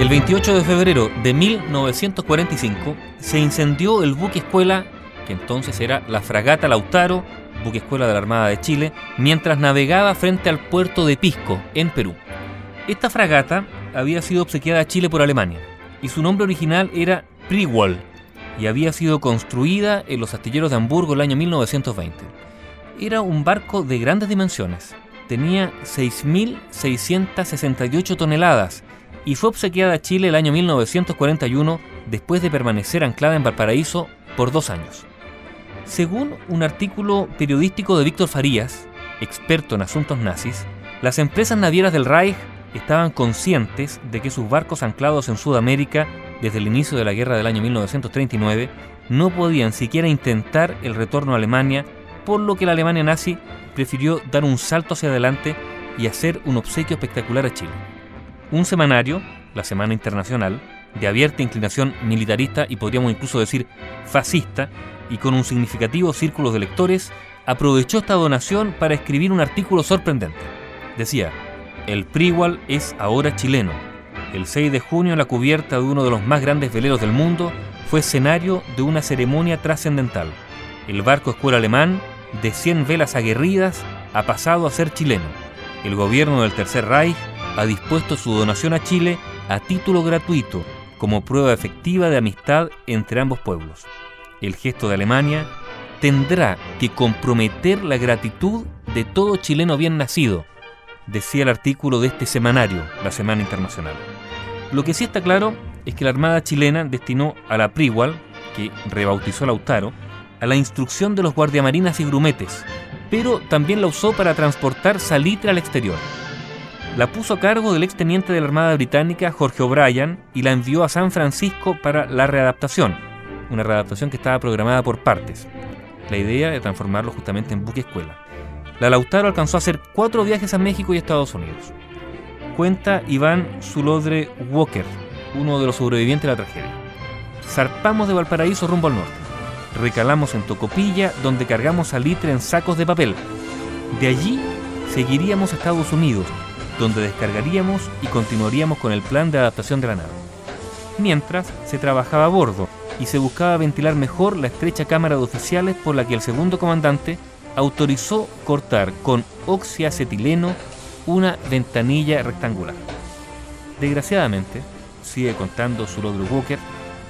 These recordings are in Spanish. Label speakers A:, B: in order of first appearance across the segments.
A: El 28 de febrero de 1945 se incendió el buque escuela, que entonces era la fragata Lautaro, buque escuela de la Armada de Chile, mientras navegaba frente al puerto de Pisco, en Perú. Esta fragata había sido obsequiada a Chile por Alemania y su nombre original era Priwall y había sido construida en los astilleros de Hamburgo el año 1920. Era un barco de grandes dimensiones, tenía 6.668 toneladas y fue obsequiada a Chile el año 1941 después de permanecer anclada en Valparaíso por dos años. Según un artículo periodístico de Víctor Farías, experto en asuntos nazis, las empresas navieras del Reich estaban conscientes de que sus barcos anclados en Sudamérica desde el inicio de la guerra del año 1939 no podían siquiera intentar el retorno a Alemania, por lo que la Alemania nazi prefirió dar un salto hacia adelante y hacer un obsequio espectacular a Chile un semanario, la Semana Internacional, de abierta inclinación militarista y podríamos incluso decir fascista, y con un significativo círculo de lectores, aprovechó esta donación para escribir un artículo sorprendente. Decía, el Priwal es ahora chileno. El 6 de junio la cubierta de uno de los más grandes veleros del mundo fue escenario de una ceremonia trascendental. El barco escuela alemán, de 100 velas aguerridas, ha pasado a ser chileno. El gobierno del Tercer Reich ha dispuesto su donación a Chile a título gratuito como prueba efectiva de amistad entre ambos pueblos. El gesto de Alemania tendrá que comprometer la gratitud de todo chileno bien nacido, decía el artículo de este semanario, la Semana Internacional. Lo que sí está claro es que la Armada chilena destinó a la Priwal, que rebautizó Lautaro, a la instrucción de los guardiamarinas y grumetes, pero también la usó para transportar salitre al exterior la puso a cargo del exteniente de la Armada Británica Jorge O'Brien y la envió a San Francisco para la readaptación, una readaptación que estaba programada por partes. La idea de transformarlo justamente en buque escuela. La Lautaro alcanzó a hacer cuatro viajes a México y Estados Unidos. Cuenta Iván Zulodre Walker, uno de los sobrevivientes de la tragedia. Zarpamos de Valparaíso rumbo al norte. Recalamos en Tocopilla, donde cargamos salitre en sacos de papel. De allí seguiríamos a Estados Unidos, donde descargaríamos y continuaríamos con el plan de adaptación de la nave. Mientras, se trabajaba a bordo y se buscaba ventilar mejor la estrecha cámara de oficiales por la que el segundo comandante autorizó cortar con oxiacetileno una ventanilla rectangular. Desgraciadamente, sigue contando su Walker,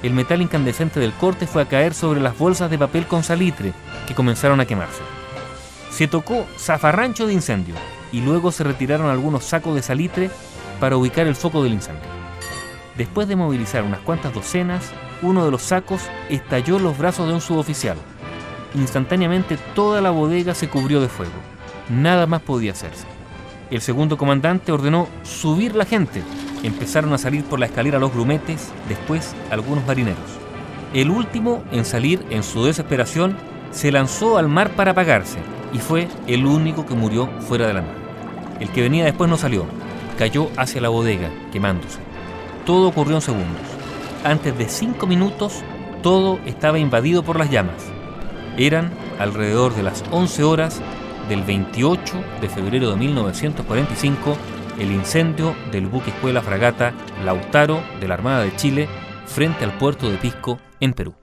A: el metal incandescente del corte fue a caer sobre las bolsas de papel con salitre que comenzaron a quemarse. Se tocó zafarrancho de incendio y luego se retiraron algunos sacos de salitre para ubicar el foco del incendio. Después de movilizar unas cuantas docenas, uno de los sacos estalló en los brazos de un suboficial. Instantáneamente toda la bodega se cubrió de fuego. Nada más podía hacerse. El segundo comandante ordenó subir la gente. Empezaron a salir por la escalera los grumetes, después algunos marineros. El último en salir en su desesperación se lanzó al mar para apagarse y fue el único que murió fuera de la nave. El que venía después no salió, cayó hacia la bodega, quemándose. Todo ocurrió en segundos. Antes de cinco minutos, todo estaba invadido por las llamas. Eran alrededor de las 11 horas del 28 de febrero de 1945 el incendio del buque escuela fragata Lautaro de la Armada de Chile frente al puerto de Pisco, en Perú.